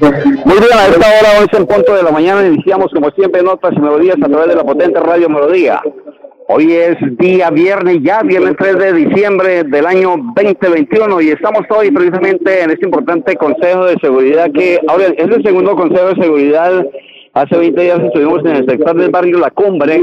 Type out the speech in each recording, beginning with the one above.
Muy bien, a esta hora, hoy es en punto de la mañana, iniciamos como siempre Notas y Melodías a través de la potente Radio Melodía. Hoy es día viernes, ya viernes 3 de diciembre del año 2021 y estamos hoy precisamente en este importante Consejo de Seguridad que ahora es el segundo Consejo de Seguridad. Hace 20 días estuvimos en el sector del barrio La Cumbre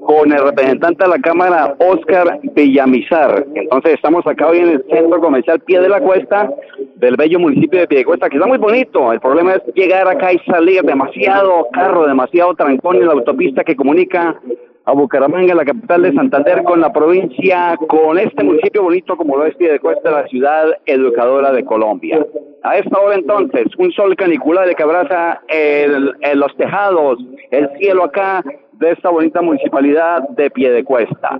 con el representante de la Cámara, Oscar Villamizar. Entonces estamos acá hoy en el centro comercial Pie de la Cuesta del bello municipio de Piedecuesta, que está muy bonito. El problema es llegar acá y salir demasiado carro, demasiado trancón en la autopista que comunica a Bucaramanga, la capital de Santander, con la provincia, con este municipio bonito como lo es Piedecuesta, la ciudad educadora de Colombia. A esta hora entonces, un sol canicular que abraza el, los tejados, el cielo acá de esta bonita municipalidad de Piedecuesta.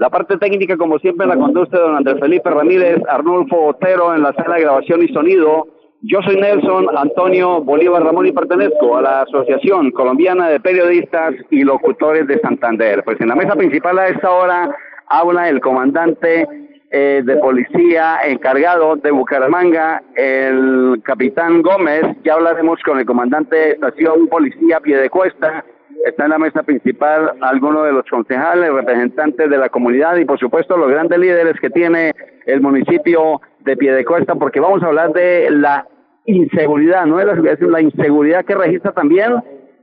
La parte técnica, como siempre, la conduce don Andrés Felipe Ramírez, Arnulfo Otero en la sala de grabación y sonido, yo soy Nelson Antonio Bolívar Ramón y pertenezco a la Asociación Colombiana de Periodistas y Locutores de Santander. Pues en la mesa principal a esta hora habla el comandante eh, de policía encargado de Bucaramanga, el capitán Gómez. Ya hablaremos con el comandante de estación policía Piedecuesta. Está en la mesa principal algunos de los concejales, representantes de la comunidad y por supuesto los grandes líderes que tiene el municipio de Piedecuesta, porque vamos a hablar de la inseguridad, ¿no? Es la inseguridad que registra también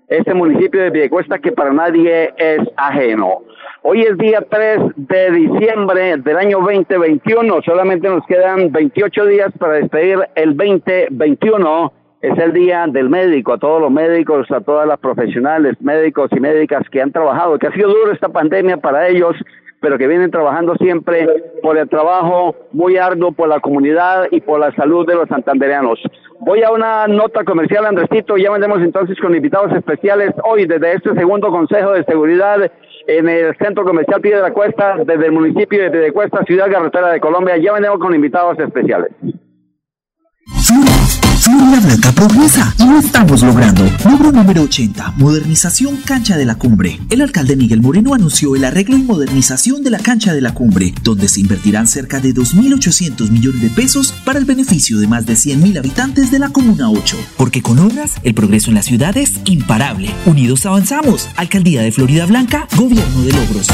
este municipio de Piedecuesta que para nadie es ajeno. Hoy es día 3 de diciembre del año 2021, solamente nos quedan 28 días para despedir el 2021. Es el día del médico, a todos los médicos, a todas las profesionales, médicos y médicas que han trabajado, que ha sido duro esta pandemia para ellos, pero que vienen trabajando siempre por el trabajo muy arduo por la comunidad y por la salud de los santandereanos. Voy a una nota comercial, Andresito, ya vendremos entonces con invitados especiales hoy desde este segundo Consejo de Seguridad en el Centro Comercial Pie de la Cuesta, desde el municipio de Piedecuesta, Ciudad Carretera de Colombia, ya vendremos con invitados especiales. Florida Blanca progresa y lo estamos logrando. Logro número 80, modernización cancha de la cumbre. El alcalde Miguel Moreno anunció el arreglo y modernización de la cancha de la cumbre, donde se invertirán cerca de 2.800 millones de pesos para el beneficio de más de 100.000 habitantes de la Comuna 8. Porque con obras, el progreso en la ciudad es imparable. Unidos avanzamos. Alcaldía de Florida Blanca, Gobierno de Logros.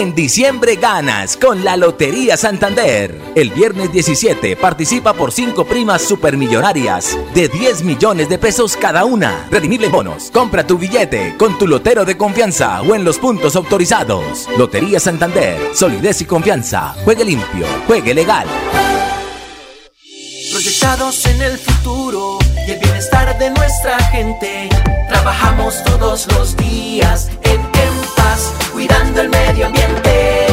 En diciembre ganas con la Lotería Santander. El viernes 17 participa por 5 primas supermillonarias de 10 millones de pesos cada una. Redimible bonos. Compra tu billete con tu lotero de confianza o en los puntos autorizados. Lotería Santander. Solidez y confianza. Juegue limpio. Juegue legal. Proyectados en el futuro y el bienestar de nuestra gente. Trabajamos todos los días en cuidando el medio ambiente.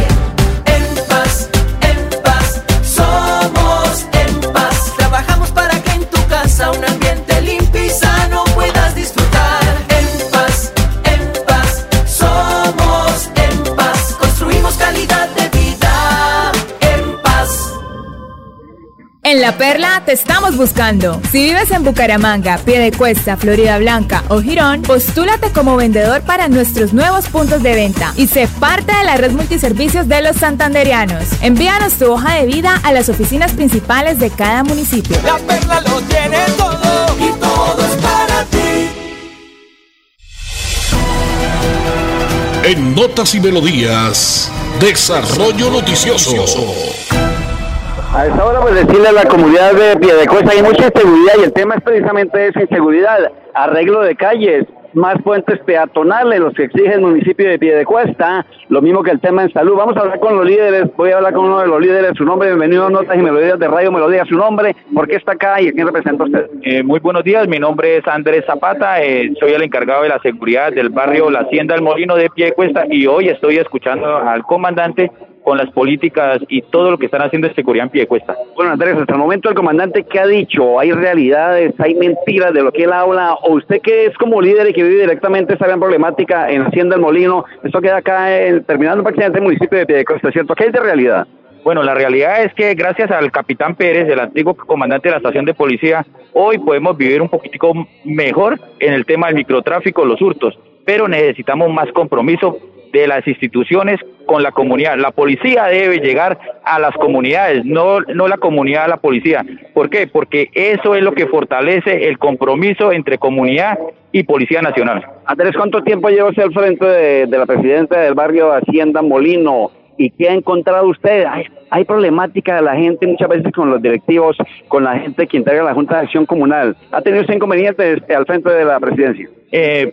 En paz, en paz, somos en paz. Trabajamos para que en tu casa un ambiente La Perla te estamos buscando. Si vives en Bucaramanga, Piedecuesta, Florida Blanca o Girón, postúlate como vendedor para nuestros nuevos puntos de venta y sé parte de la red multiservicios de los santanderianos. Envíanos tu hoja de vida a las oficinas principales de cada municipio. La Perla lo tiene todo y todo es para ti. En Notas y Melodías, Desarrollo Noticioso. A esta hora, pues decirle a la comunidad de Piedecuesta hay mucha inseguridad y el tema es precisamente esa inseguridad, arreglo de calles, más puentes peatonales, los que exige el municipio de Piedecuesta, lo mismo que el tema en salud. Vamos a hablar con los líderes, voy a hablar con uno de los líderes, su nombre, bienvenido a Notas y Melodías de Radio Melodía, su nombre, por qué está acá y a quién representa usted. Eh, muy buenos días, mi nombre es Andrés Zapata, eh, soy el encargado de la seguridad del barrio La Hacienda del Molino de Piedecuesta y hoy estoy escuchando al comandante con las políticas y todo lo que están haciendo de seguridad en Piedecuesta. Bueno, Andrés, hasta el momento el comandante, ¿qué ha dicho? ¿Hay realidades, hay mentiras de lo que él habla? ¿O usted que es como líder y que vive directamente esta gran problemática en Hacienda del Molino, esto queda acá en, terminando prácticamente el municipio de Piedecuesta, ¿cierto? ¿Qué hay de realidad? Bueno, la realidad es que gracias al capitán Pérez, el antiguo comandante de la estación de policía, hoy podemos vivir un poquitico mejor en el tema del microtráfico, los hurtos, pero necesitamos más compromiso de las instituciones con la comunidad. La policía debe llegar a las comunidades, no, no la comunidad a la policía. ¿Por qué? Porque eso es lo que fortalece el compromiso entre comunidad y Policía Nacional. Andrés, ¿cuánto tiempo lleva usted al frente de, la presidenta del barrio Hacienda Molino? ¿Y qué ha encontrado usted? Hay, hay, problemática de la gente muchas veces con los directivos, con la gente que integra la Junta de Acción Comunal. ¿Ha tenido ese inconveniente al frente de la presidencia? Eh,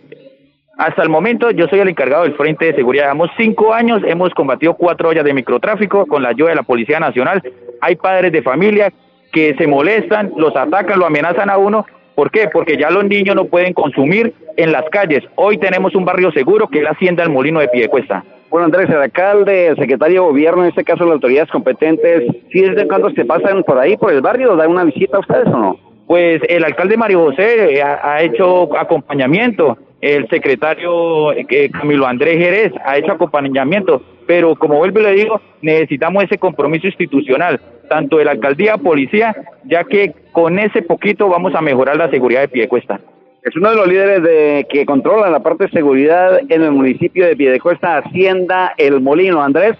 hasta el momento yo soy el encargado del Frente de Seguridad. Llevamos cinco años, hemos combatido cuatro ollas de microtráfico con la ayuda de la Policía Nacional. Hay padres de familia que se molestan, los atacan, lo amenazan a uno. ¿Por qué? Porque ya los niños no pueden consumir en las calles. Hoy tenemos un barrio seguro que es la Hacienda del Molino de Piedecuesta. Bueno, Andrés, el alcalde, el secretario de gobierno, en este caso las autoridades competentes, ¿sí desde cuándo se pasan por ahí, por el barrio, dan una visita a ustedes o no? Pues el alcalde Mario José ha hecho acompañamiento el secretario eh, Camilo Andrés Jerez ha hecho acompañamiento, pero como vuelvo y le digo, necesitamos ese compromiso institucional, tanto de la alcaldía, policía, ya que con ese poquito vamos a mejorar la seguridad de Piedecuesta. Es uno de los líderes de que controla la parte de seguridad en el municipio de Piedecuesta, Hacienda El Molino. Andrés.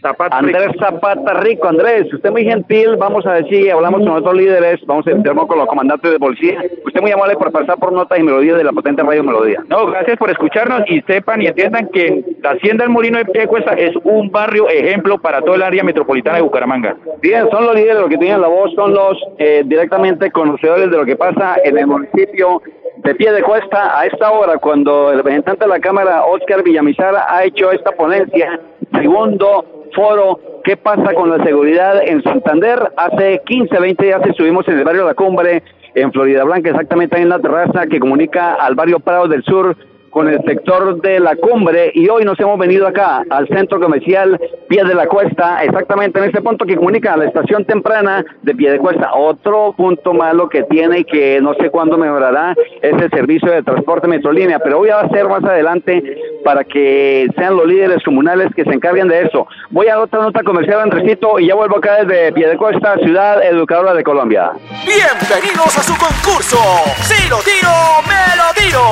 Zapata Andrés Zapata Rico, Andrés, usted muy gentil, vamos a decir, hablamos con otros líderes, vamos a entrar con los comandantes de policía. Usted muy amable por pasar por notas y melodías de la potente radio Melodía. No, gracias por escucharnos y sepan y entiendan que la Hacienda del Molino de Piecuesta es un barrio ejemplo para toda el área metropolitana de Bucaramanga. Bien, son los líderes los que tienen la voz, son los eh, directamente conocedores de lo que pasa en el municipio de pie de cuesta a esta hora cuando el representante de la Cámara, Oscar Villamizar, ha hecho esta ponencia, segundo foro ¿Qué pasa con la seguridad en Santander? Hace 15, 20 días estuvimos en el barrio La Cumbre, en Florida Blanca, exactamente en la terraza que comunica al barrio Prado del Sur con el sector de la cumbre y hoy nos hemos venido acá al centro comercial Pie de la Cuesta, exactamente en este punto que comunica a la estación temprana de Pie de Cuesta. Otro punto malo que tiene y que no sé cuándo mejorará es el servicio de transporte metrolínea, pero voy a hacer más adelante para que sean los líderes comunales que se encarguen de eso. Voy a otra nota comercial, Andresito, y ya vuelvo acá desde Pie de Cuesta, ciudad educadora de Colombia. Bienvenidos a su concurso. Si lo tiro, me lo tiro.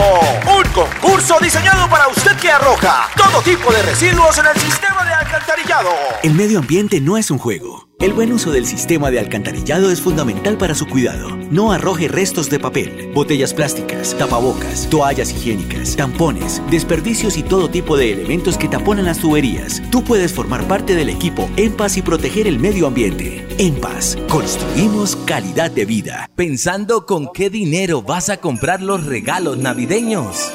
Un concurso Curso diseñado para usted que arroja todo tipo de residuos en el sistema de alcantarillado. El medio ambiente no es un juego. El buen uso del sistema de alcantarillado es fundamental para su cuidado. No arroje restos de papel, botellas plásticas, tapabocas, toallas higiénicas, tampones, desperdicios y todo tipo de elementos que taponan las tuberías. Tú puedes formar parte del equipo En Paz y proteger el medio ambiente. En Paz, construimos calidad de vida. Pensando con qué dinero vas a comprar los regalos navideños.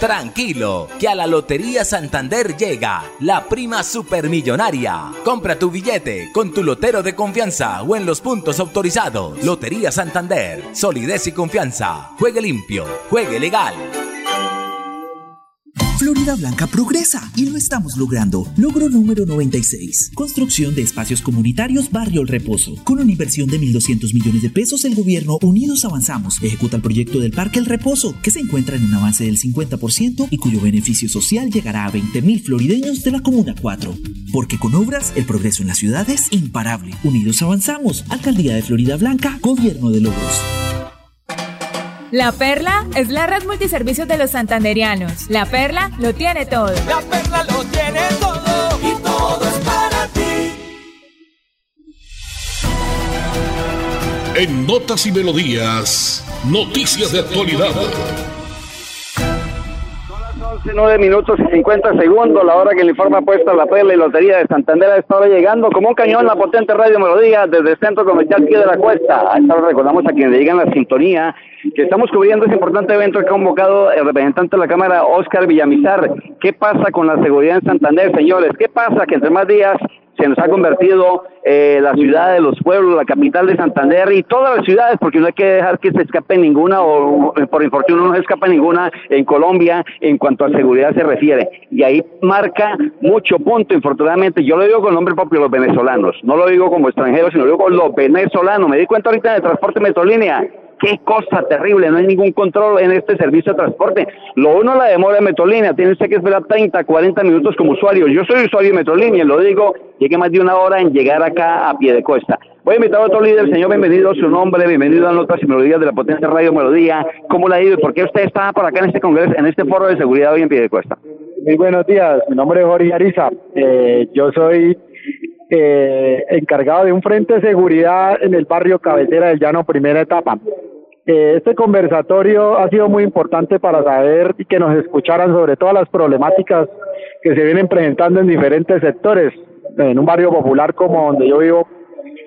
Tranquilo, que a la Lotería Santander llega la prima supermillonaria. Compra tu billete con tu lotero de confianza o en los puntos autorizados. Lotería Santander, solidez y confianza. Juegue limpio, juegue legal. Florida Blanca progresa y lo estamos logrando. Logro número 96. Construcción de espacios comunitarios Barrio El Reposo. Con una inversión de 1.200 millones de pesos, el gobierno Unidos Avanzamos ejecuta el proyecto del Parque El Reposo, que se encuentra en un avance del 50% y cuyo beneficio social llegará a 20.000 florideños de la Comuna 4. Porque con obras, el progreso en la ciudad es imparable. Unidos Avanzamos. Alcaldía de Florida Blanca, Gobierno de Logros. La Perla es la red multiservicios de los santanderianos. La Perla lo tiene todo. La Perla lo tiene todo y todo es para ti. En Notas y Melodías, noticias de actualidad. Nueve minutos y 50 segundos, la hora que le informa puesta la perla y lotería de Santander a esta hora llegando como un cañón la potente radio melodía desde el centro comercial Pie de la Cuesta. A esta recordamos a quienes llegan la sintonía que estamos cubriendo ese importante evento que ha convocado el representante de la Cámara, Oscar Villamizar. ¿Qué pasa con la seguridad en Santander, señores? ¿Qué pasa que entre más días se nos ha convertido eh, la ciudad de los pueblos, la capital de Santander y todas las ciudades, porque no hay que dejar que se escape ninguna o por infortunio no se escapa ninguna en Colombia en cuanto a seguridad se refiere. Y ahí marca mucho punto, infortunadamente. Yo lo digo con el nombre propio, los venezolanos. No lo digo como extranjeros, sino lo digo con los venezolanos. Me di cuenta ahorita de transporte metrolínea qué cosa terrible, no hay ningún control en este servicio de transporte. Lo uno la demora de Metrolínea, tiene usted que esperar 30, 40 minutos como usuario. Yo soy usuario de Metrolínea, lo digo, llegué más de una hora en llegar acá a pie de cuesta. Voy a invitar a otro líder, señor, bienvenido, su nombre, bienvenido a Notas y Melodías de la Potencia Radio Melodía. ¿Cómo le ha ido y por qué usted está por acá en este congreso, en este foro de seguridad hoy en pie de cuesta? Muy buenos días, mi nombre es Jorge Ariza, eh, yo soy eh, encargado de un frente de seguridad en el barrio Cabecera del Llano, primera etapa. Eh, este conversatorio ha sido muy importante para saber y que nos escucharan sobre todas las problemáticas que se vienen presentando en diferentes sectores. En un barrio popular como donde yo vivo,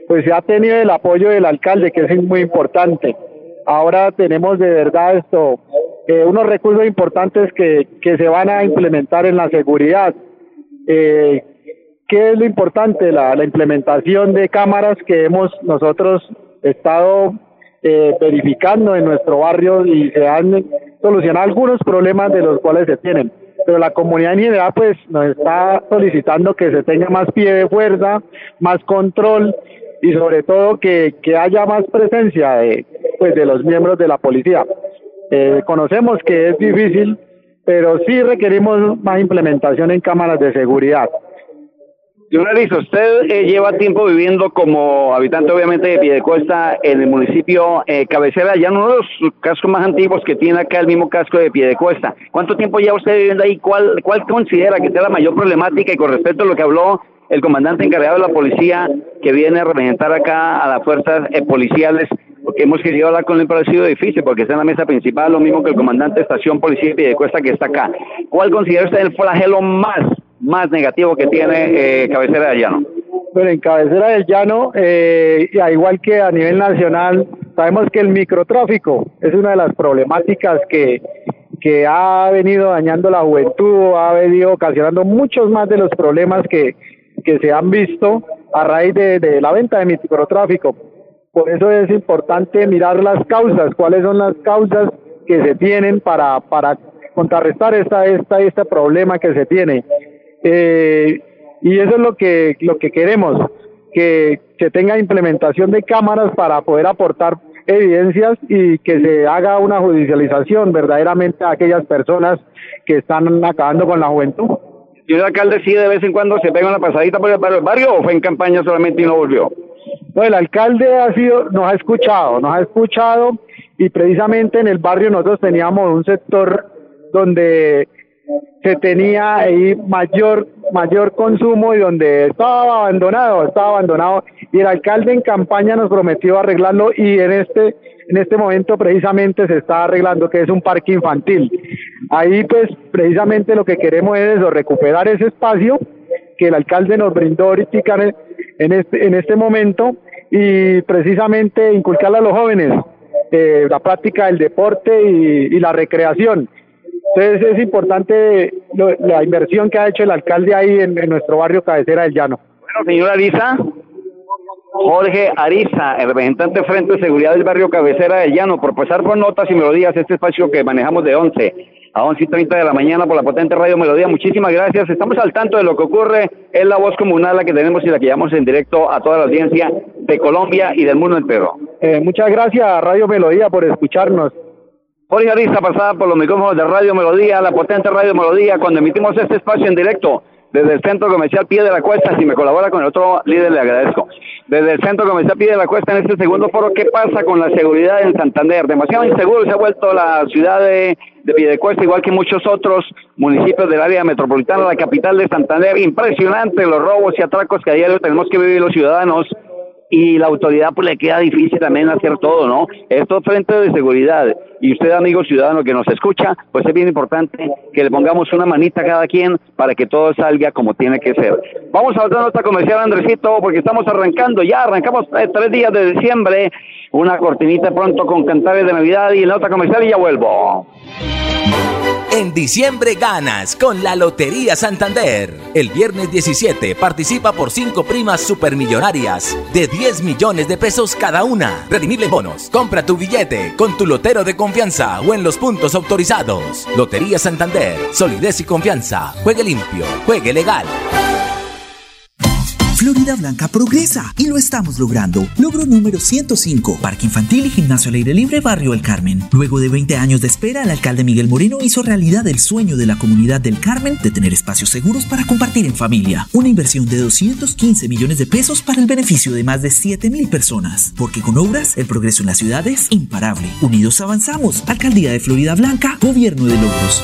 pues se ha tenido el apoyo del alcalde, que es muy importante. Ahora tenemos de verdad esto, eh, unos recursos importantes que, que se van a implementar en la seguridad. Eh, ¿Qué es lo importante? La, implementación de cámaras que hemos nosotros estado eh, verificando en nuestro barrio y se han solucionado algunos problemas de los cuales se tienen. Pero la comunidad en general pues nos está solicitando que se tenga más pie de fuerza, más control y sobre todo que, que haya más presencia de, pues, de los miembros de la policía. Eh, conocemos que es difícil, pero sí requerimos más implementación en cámaras de seguridad. Leonardo, usted eh, lleva tiempo viviendo como habitante, obviamente, de Piedecuesta en el municipio eh, Cabecera, ya uno de los cascos más antiguos que tiene acá el mismo casco de Piedecuesta. ¿Cuánto tiempo lleva usted viviendo ahí? ¿Cuál, ¿Cuál considera que sea la mayor problemática? Y con respecto a lo que habló el comandante encargado de la policía, que viene a representar acá a las fuerzas eh, policiales, porque hemos querido hablar con él, pero ha sido difícil, porque está en la mesa principal, lo mismo que el comandante de estación policía de Piedecuesta que está acá. ¿Cuál considera usted el flagelo más más negativo que tiene eh, Cabecera del Llano? Bueno, en Cabecera del Llano, eh, igual que a nivel nacional, sabemos que el microtráfico es una de las problemáticas que, que ha venido dañando la juventud, ha venido ocasionando muchos más de los problemas que, que se han visto a raíz de, de la venta de microtráfico. Por eso es importante mirar las causas, cuáles son las causas que se tienen para, para contrarrestar esta, esta, este problema que se tiene. Eh, y eso es lo que, lo que queremos, que se tenga implementación de cámaras para poder aportar evidencias y que se haga una judicialización verdaderamente a aquellas personas que están acabando con la juventud. ¿Y el alcalde sí de vez en cuando se pega una pasadita por el barrio o fue en campaña solamente y no volvió? No, el alcalde ha sido, nos ha escuchado, nos ha escuchado y precisamente en el barrio nosotros teníamos un sector donde se tenía ahí mayor mayor consumo y donde estaba abandonado, estaba abandonado y el alcalde en campaña nos prometió arreglarlo y en este en este momento precisamente se está arreglando que es un parque infantil. Ahí pues precisamente lo que queremos es eso, recuperar ese espacio que el alcalde nos brindó ahorita en este, en este momento y precisamente inculcarle a los jóvenes eh, la práctica del deporte y la recreación entonces es importante la inversión que ha hecho el alcalde ahí en, nuestro barrio Cabecera del Llano. Bueno, señora Ariza, Jorge Ariza, el representante Frente de Seguridad del barrio Cabecera del Llano, por pasar por notas y melodías este espacio que manejamos de 11 a 11 y 30 de la mañana por la potente radio Melodía. Muchísimas gracias. Estamos al tanto de lo que ocurre. Es la voz comunal la que tenemos y la que llevamos en directo a toda la audiencia de Colombia y del mundo entero. Eh, muchas gracias, Radio Melodía, por escucharnos. Jorge Ariza pasada por los micrófonos de Radio Melodía, la potente Radio Melodía, cuando emitimos este espacio en directo desde el Centro Comercial Pie de la Cuesta, si me colabora con el otro líder le agradezco. Desde el Centro Comercial Pie de la Cuesta en este segundo foro, ¿qué pasa con la seguridad en Santander? Demasiado inseguro se ha vuelto la ciudad de, de Cuesta, igual que muchos otros municipios del área metropolitana, la capital de Santander. Impresionante los robos y atracos que a diario tenemos que vivir los ciudadanos y la autoridad pues le queda difícil también hacer todo, ¿no? Esto frente de seguridad y usted amigo ciudadano que nos escucha, pues es bien importante que le pongamos una manita a cada quien para que todo salga como tiene que ser. Vamos a otra nota comercial, Andresito, porque estamos arrancando, ya arrancamos eh, tres días de diciembre, una cortinita pronto con cantares de Navidad y nota comercial y ya vuelvo. En diciembre ganas con la Lotería Santander. El viernes 17 participa por 5 primas supermillonarias de 10 millones de pesos cada una. Redimible bonos. Compra tu billete con tu lotero de confianza o en los puntos autorizados. Lotería Santander. Solidez y confianza. Juegue limpio. Juegue legal. Florida Blanca progresa y lo estamos logrando. Logro número 105, Parque Infantil y Gimnasio al Aire Libre Barrio El Carmen. Luego de 20 años de espera, el alcalde Miguel Moreno hizo realidad el sueño de la comunidad del Carmen de tener espacios seguros para compartir en familia. Una inversión de 215 millones de pesos para el beneficio de más de 7 mil personas. Porque con obras, el progreso en la ciudad es imparable. Unidos avanzamos. Alcaldía de Florida Blanca, Gobierno de Logros.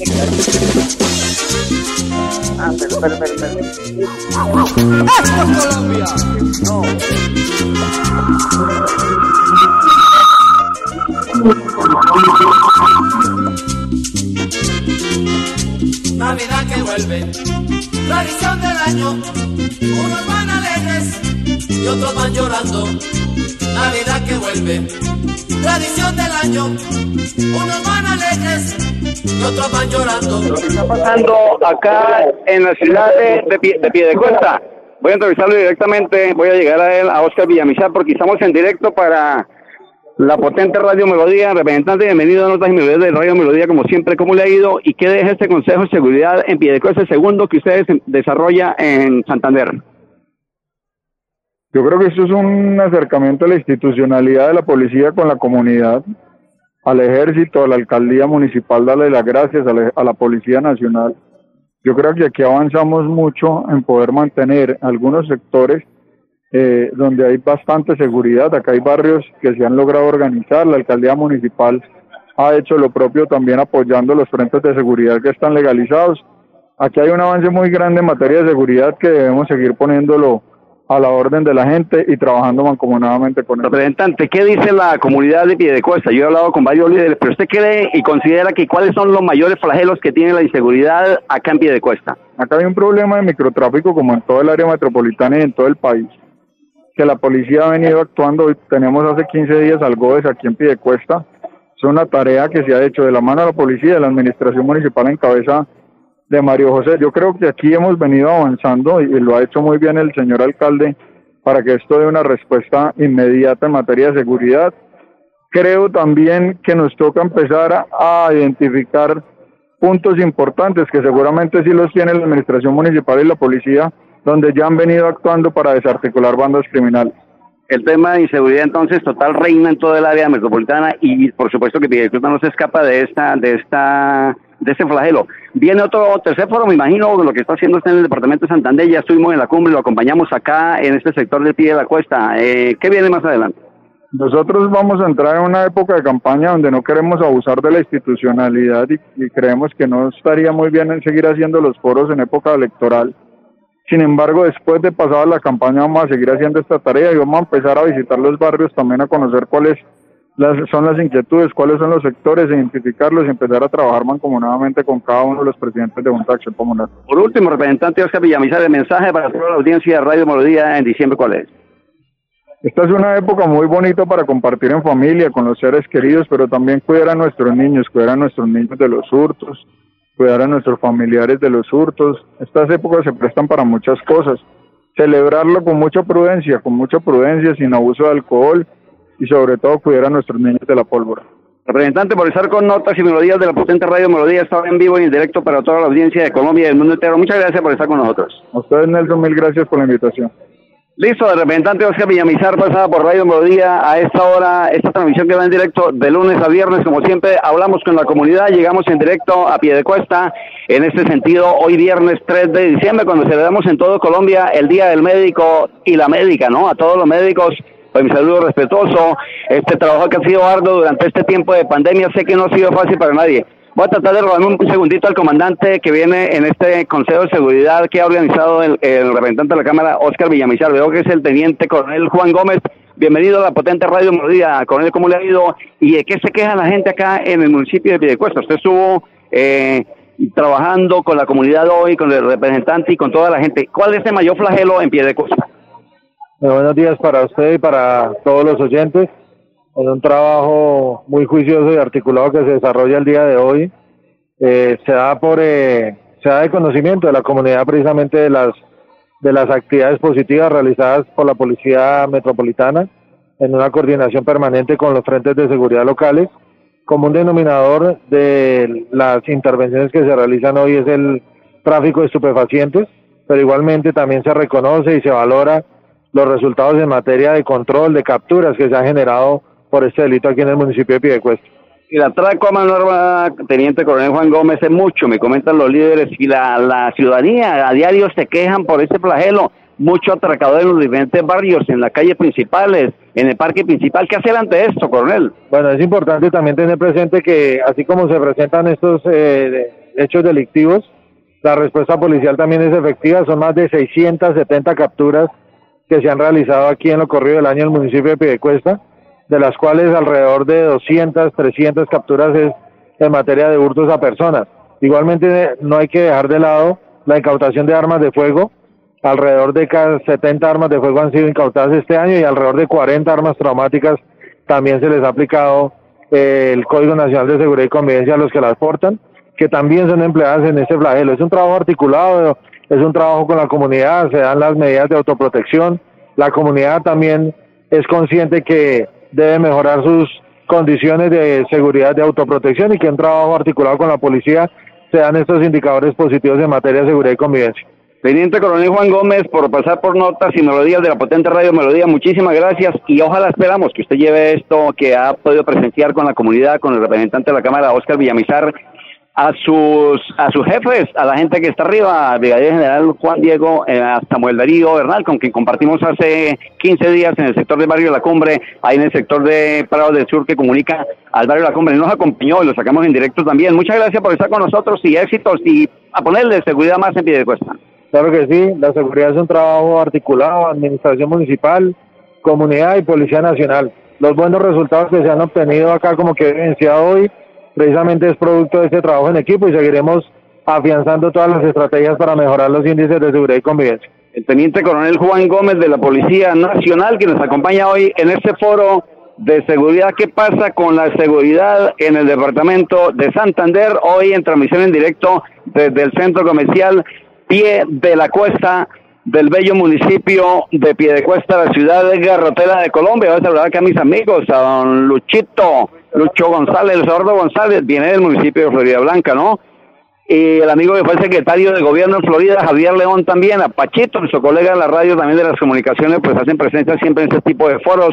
¡Esto es Colombia! Navidad que vuelve, tradición del año, unos van alegres y otros van llorando. Navidad que vuelve, tradición del año, unos van alegres y otros van llorando. Lo que está pasando acá en la ciudad de, de, Pie- de Piedecuesta. Voy a entrevistarlo directamente, voy a llegar a él, a Oscar Villamizar, porque estamos en directo para la potente Radio Melodía. Representante, bienvenido a Notas y Melodías de Radio Melodía, como siempre, ¿cómo le ha ido? ¿Y qué deja este Consejo de Seguridad en Piedecuesta segundo que ustedes desarrolla en Santander? Yo creo que esto es un acercamiento a la institucionalidad de la policía con la comunidad, al ejército, a la alcaldía municipal, darle las gracias a la, Policía Nacional. Yo creo que aquí avanzamos mucho en poder mantener algunos sectores eh, donde hay bastante seguridad. Acá hay barrios que se han logrado organizar. La alcaldía municipal ha hecho lo propio también apoyando los frentes de seguridad que están legalizados. Aquí hay un avance muy grande en materia de seguridad que debemos seguir poniéndolo a la orden de la gente y trabajando mancomunadamente con ellos. Representante, ¿qué dice la comunidad de Piedecuesta? Yo he hablado con varios líderes, pero ¿usted cree y considera que cuáles son los mayores flagelos que tiene la inseguridad acá en Piedecuesta? Acá hay un problema de microtráfico como en todo el área metropolitana y en todo el país, que la policía ha venido actuando. Tenemos hace 15 días algodes aquí en Piedecuesta. Es una tarea que se ha hecho de la mano de la policía y de la administración municipal en cabeza de Mario José. Yo creo que aquí hemos venido avanzando y, lo ha hecho muy bien el señor alcalde para que esto dé una respuesta inmediata en materia de seguridad. Creo también que nos toca empezar a, a identificar puntos importantes que seguramente sí los tiene la administración municipal y la policía, donde ya han venido actuando para desarticular bandas criminales. El tema de inseguridad entonces total reina en toda el área metropolitana y por supuesto que Piedecuesta no se escapa de esta, de esta, de este flagelo. Viene otro tercer foro, me imagino, lo que está haciendo usted en el departamento de Santander, ya estuvimos en la cumbre, lo acompañamos acá en este sector del pie de la cuesta. Eh, ¿Qué viene más adelante? Nosotros vamos a entrar en una época de campaña donde no queremos abusar de la institucionalidad y, y creemos que no estaría muy bien en seguir haciendo los foros en época electoral. Sin embargo, después de pasada la campaña vamos a seguir haciendo esta tarea y vamos a empezar a visitar los barrios también a conocer cuáles las, son las inquietudes, cuáles son los sectores, identificarlos y empezar a trabajar mancomunadamente con cada uno de los presidentes de Junta de Acción Comunal. Por último, representante Oscar Villamizar, el mensaje para toda la audiencia de Radio Melodía en diciembre, ¿cuál es? Esta es una época muy bonita para compartir en familia, con los seres queridos, pero también cuidar a nuestros niños, cuidar a nuestros niños de los hurtos, cuidar a nuestros familiares de los hurtos. Estas épocas se prestan para muchas cosas. Celebrarlo con mucha prudencia, con mucha prudencia, sin abuso de alcohol y sobre todo cuidar a nuestros niños de la pólvora. Representante, por estar con notas y melodías de la potente radio Melodía, estaba en vivo y en directo para toda la audiencia de Colombia y del mundo entero. Muchas gracias por estar con nosotros. A ustedes, Nelson, mil gracias por la invitación. Listo, de representante Oscar Villamizar pasada por Radio Melodía a esta hora, esta transmisión que va en directo de lunes a viernes, como siempre, hablamos con la comunidad, llegamos en directo a pie de cuesta, en este sentido, hoy viernes 3 de diciembre, cuando celebramos en todo Colombia el Día del Médico y la Médica, ¿no? A todos los médicos, pues mi saludo respetuoso, este trabajo que ha sido arduo durante este tiempo de pandemia, sé que no ha sido fácil para nadie, Voy a tratar de robarme un segundito al comandante que viene en este Consejo de Seguridad que ha organizado el, representante de la Cámara, Oscar Villamizar. Veo que es el teniente coronel Juan Gómez. Bienvenido a la potente radio Melodía. Coronel, ¿cómo le ha ido? ¿Y de qué se queja la gente acá en el municipio de Piedecuesta? Usted estuvo eh, trabajando con la comunidad hoy, con el representante y con toda la gente. ¿Cuál es el mayor flagelo en Piedecuesta? Eh, buenos días para usted y para todos los oyentes en un trabajo muy juicioso y articulado que se desarrolla el día de hoy. Eh, se da por eh, se da de conocimiento de la comunidad precisamente de las de las actividades positivas realizadas por la policía metropolitana en una coordinación permanente con los frentes de seguridad locales. Como un denominador de las intervenciones que se realizan hoy es el tráfico de estupefacientes, pero igualmente también se reconoce y se valora los resultados en materia de control, de capturas que se han generado por este delito aquí en el municipio de Piedecuesta. Y la atraco a mano teniente coronel Juan Gómez es mucho, me comentan los líderes, y la, la ciudadanía a diario se quejan por ese flagelo, mucho atracador en los diferentes barrios, en las calles principales, en el parque principal. ¿Qué hacer ante esto, coronel? Bueno, es importante también tener presente que así como se presentan estos eh, hechos delictivos, la respuesta policial también es efectiva, son más de 670 capturas que se han realizado aquí en lo corrido del año en el municipio de Piedecuesta de las cuales alrededor de 200, 300 capturas es en materia de hurtos a personas. Igualmente no hay que dejar de lado la incautación de armas de fuego. Alrededor de 70 armas de fuego han sido incautadas este año y alrededor de 40 armas traumáticas también se les ha aplicado eh, el Código Nacional de Seguridad y Convivencia a los que las portan, que también son empleadas en este flagelo. Es un trabajo articulado, es un trabajo con la comunidad, se dan las medidas de autoprotección. La comunidad también es consciente que debe mejorar sus condiciones de seguridad de autoprotección y que un trabajo articulado con la policía se dan estos indicadores positivos en materia de seguridad y convivencia. Teniente Coronel Juan Gómez, por pasar por notas y melodías de la potente radio Melodía, muchísimas gracias y ojalá esperamos que usted lleve esto que ha podido presenciar con la comunidad, con el representante de la Cámara, Oscar Villamizar, a sus a sus jefes, a la gente que está arriba, Brigadier General Juan Diego, eh, a Samuel Darío Bernal, con quien compartimos hace 15 días en el sector del barrio La Cumbre, ahí en el sector de Prado del Sur que comunica al barrio La Cumbre. Nos acompañó y lo sacamos en directo también. Muchas gracias por estar con nosotros y éxitos y a ponerle seguridad más en pie de cuesta. Claro que sí, la seguridad es un trabajo articulado, administración municipal, comunidad y Policía Nacional. Los buenos resultados que se han obtenido acá, como que evidenciado hoy, precisamente es producto de este trabajo en equipo y seguiremos afianzando todas las estrategias para mejorar los índices de seguridad y convivencia. El teniente coronel Juan Gómez de la Policía Nacional que nos acompaña hoy en este foro de seguridad. ¿Qué pasa con la seguridad en el departamento de Santander? Hoy en transmisión en directo desde el centro comercial Pie de la Cuesta del bello municipio de Piedecuesta, la ciudad de Garrotera de Colombia. Voy a saludar acá a mis amigos, a don Luchito, Lucho González, Sordo González, viene del municipio de Florida Blanca, ¿no? Y el amigo que fue secretario de gobierno en Florida, Javier León también, a Pachito, nuestro colega de la radio también de las comunicaciones, pues hacen presencia siempre en este tipo de foros.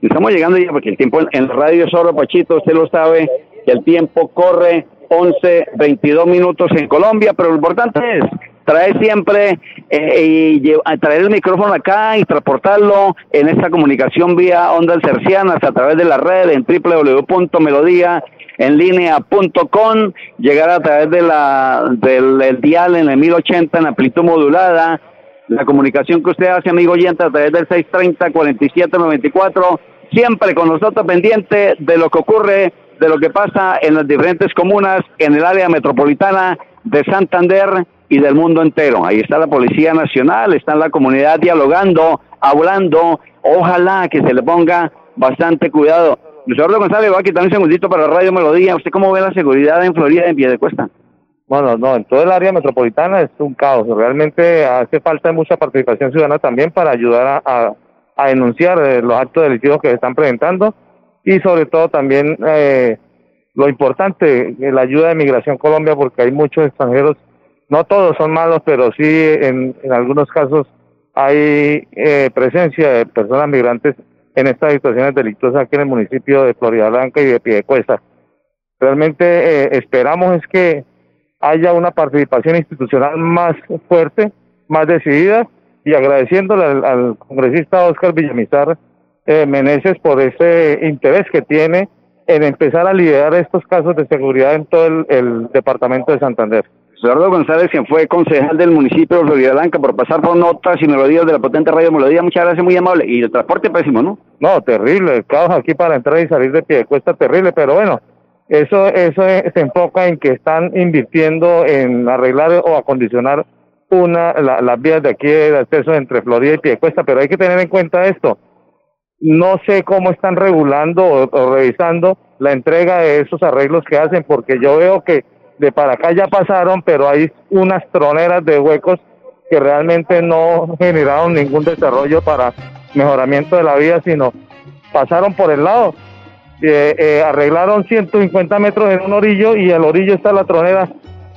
Estamos llegando ya, porque el tiempo en, la radio es oro, Pachito, usted lo sabe, que el tiempo corre 11, 22 minutos en Colombia, pero lo importante es trae siempre eh, y traer el micrófono acá y transportarlo en esta comunicación vía ondas cercianas a través de la red en www.melodía en línea.com, llegar a través de la, del dial en el 1080 en amplitud modulada, la comunicación que usted hace, amigo oyente, a través del 630-4794, siempre con nosotros pendiente de lo que ocurre, de lo que pasa en las diferentes comunas, en el área metropolitana de Santander y del mundo entero. Ahí está la Policía Nacional, está la comunidad dialogando, hablando. Ojalá que se le ponga bastante cuidado. Luis González, va a quitar un segundito para la Radio Melodía. ¿Usted cómo ve la seguridad en Florida en Piedecuesta? Bueno, no, en todo el área metropolitana es un caos. Realmente hace falta mucha participación ciudadana también para ayudar a, a, denunciar eh, los actos delictivos que se están presentando y sobre todo también eh, lo importante, la ayuda de Migración Colombia, porque hay muchos extranjeros, no todos son malos, pero sí en, algunos casos hay eh, presencia de personas migrantes en estas situaciones delictuosas aquí en el municipio de Florida Blanca y de Piedecuesta. Realmente eh, esperamos es que haya una participación institucional más fuerte, más decidida y agradeciéndole al, congresista Oscar Villamizar eh, Meneses por ese interés que tiene en empezar a liderar estos casos de seguridad en todo el departamento de Santander. Eduardo González, quien fue concejal del municipio de Florida Blanca, por pasar por notas y melodías de la potente radio Melodía. Muchas gracias, muy amable. Y el transporte pésimo, ¿no? No, terrible. El caos aquí para entrar y salir de pie cuesta terrible, pero bueno, eso, eso se enfoca en que están invirtiendo en arreglar o acondicionar una, las vías de aquí de acceso entre Florida y Piedecuesta, pero hay que tener en cuenta esto. No sé cómo están regulando o revisando la entrega de esos arreglos que hacen, porque yo veo que de para acá ya pasaron, pero hay unas troneras de huecos que realmente no generaron ningún desarrollo para mejoramiento de la vía, sino pasaron por el lado. Eh, eh, arreglaron 150 metros en un orillo y el orillo está la tronera,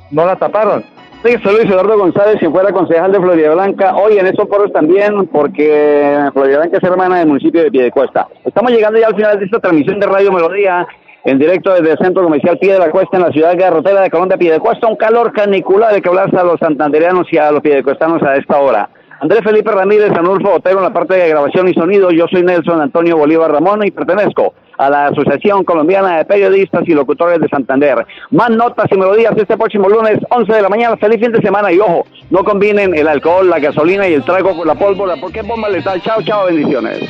no la taparon. Sí, soy Luis Eduardo González, quien fuera concejal de Florida Blanca. Hoy en estos foros también, porque Florida Blanca es hermana del municipio de Piedecuesta. Estamos llegando ya al final de esta transmisión de Radio Melodía en directo desde el centro comercial Pie de la Cuesta en la ciudad garrotera de Pie de Cuesta, un calor canicular de que hablarse a los santandereanos y a los piedecuestanos a esta hora. Andrés Felipe Ramírez, Anulfo Otero en la parte de grabación y sonido. Yo soy Nelson Antonio Bolívar Ramón y pertenezco a la Asociación Colombiana de Periodistas y Locutores de Santander. Más notas y melodías este próximo lunes, 11 de la mañana. Feliz fin de semana y ojo, no combinen el alcohol, la gasolina y el trago con la pólvora porque es bomba letal. Chao, chao, bendiciones.